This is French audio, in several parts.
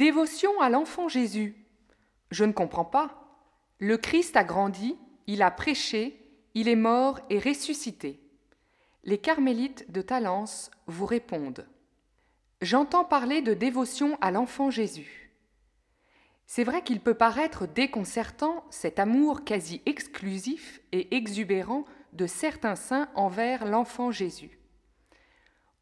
Dévotion à l'enfant Jésus. Je ne comprends pas. Le Christ a grandi, il a prêché, il est mort et ressuscité. Les carmélites de Talence vous répondent. J'entends parler de dévotion à l'enfant Jésus. C'est vrai qu'il peut paraître déconcertant cet amour quasi exclusif et exubérant de certains saints envers l'enfant Jésus.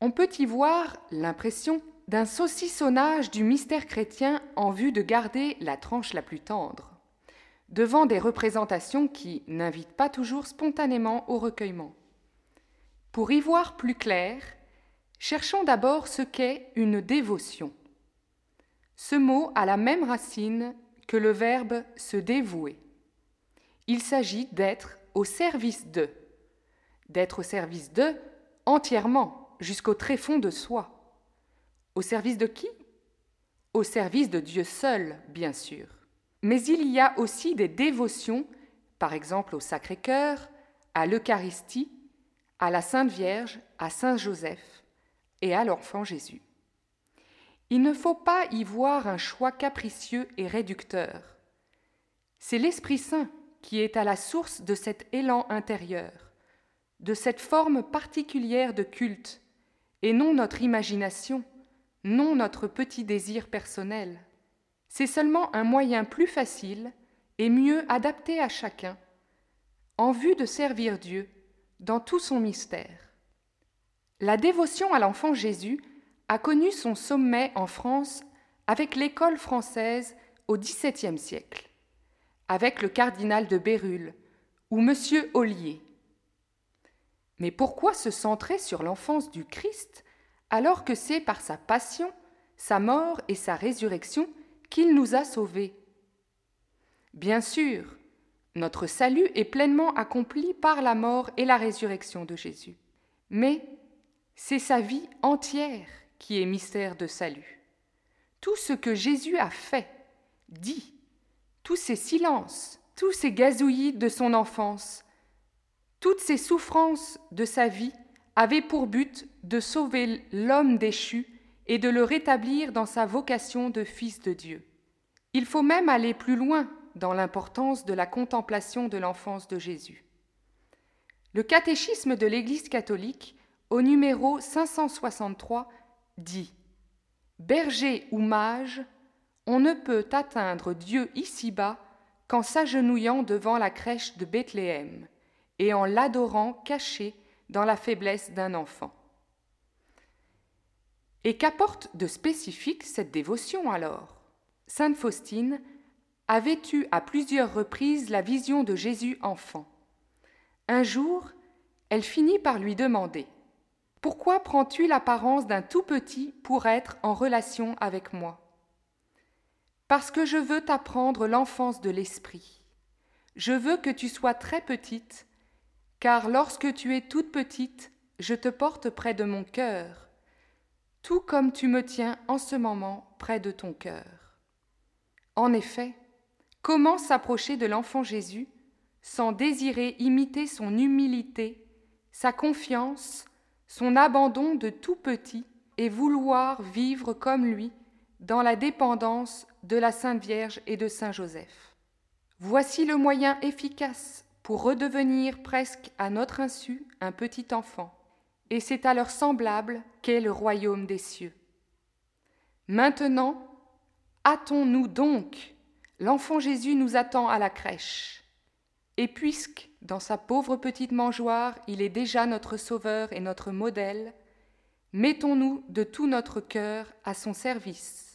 On peut y voir l'impression d'un saucissonnage du mystère chrétien en vue de garder la tranche la plus tendre, devant des représentations qui n'invitent pas toujours spontanément au recueillement. Pour y voir plus clair, cherchons d'abord ce qu'est une dévotion. Ce mot a la même racine que le verbe se dévouer. Il s'agit d'être au service de, d'être au service de entièrement, jusqu'au tréfonds de soi. Au service de qui? Au service de Dieu seul, bien sûr. Mais il y a aussi des dévotions, par exemple au Sacré-Cœur, à l'Eucharistie, à la Sainte Vierge, à Saint Joseph et à l'enfant Jésus. Il ne faut pas y voir un choix capricieux et réducteur. C'est l'Esprit Saint qui est à la source de cet élan intérieur, de cette forme particulière de culte, et non notre imagination, non notre petit désir personnel. C'est seulement un moyen plus facile et mieux adapté à chacun, en vue de servir Dieu dans tout son mystère. La dévotion à l'enfant Jésus a connu son sommet en France avec l'école française au XVIIe siècle, avec le cardinal de Bérulle ou M. Ollier. Mais pourquoi se centrer sur l'enfance du Christ alors que c'est par sa passion, sa mort et sa résurrection qu'il nous a sauvés Bien sûr, notre salut est pleinement accompli par la mort et la résurrection de Jésus. Mais c'est sa vie entière qui est mystère de salut. Tout ce que Jésus a fait, dit, tous ses silences, tous ses gazouillis de son enfance, toutes ses souffrances de sa vie avaient pour but de sauver l'homme déchu et de le rétablir dans sa vocation de fils de Dieu. Il faut même aller plus loin dans l'importance de la contemplation de l'enfance de Jésus. Le catéchisme de l'Église catholique, au numéro 563, dit Berger ou mage, on ne peut atteindre Dieu ici-bas qu'en s'agenouillant devant la crèche de Bethléem et en l'adorant caché dans la faiblesse d'un enfant. Et qu'apporte de spécifique cette dévotion alors? Sainte Faustine avait eu à plusieurs reprises la vision de Jésus enfant. Un jour, elle finit par lui demander Pourquoi prends-tu l'apparence d'un tout petit pour être en relation avec moi? Parce que je veux t'apprendre l'enfance de l'esprit. Je veux que tu sois très petite, car lorsque tu es toute petite, je te porte près de mon cœur, tout comme tu me tiens en ce moment près de ton cœur. En effet, Comment s'approcher de l'enfant Jésus sans désirer imiter son humilité, sa confiance, son abandon de tout petit et vouloir vivre comme lui dans la dépendance de la Sainte Vierge et de Saint Joseph? Voici le moyen efficace pour redevenir presque à notre insu un petit enfant, et c'est à leur semblable qu'est le royaume des cieux. Maintenant, hâtons-nous donc L'enfant Jésus nous attend à la crèche. Et puisque, dans sa pauvre petite mangeoire, il est déjà notre Sauveur et notre modèle, mettons-nous de tout notre cœur à son service.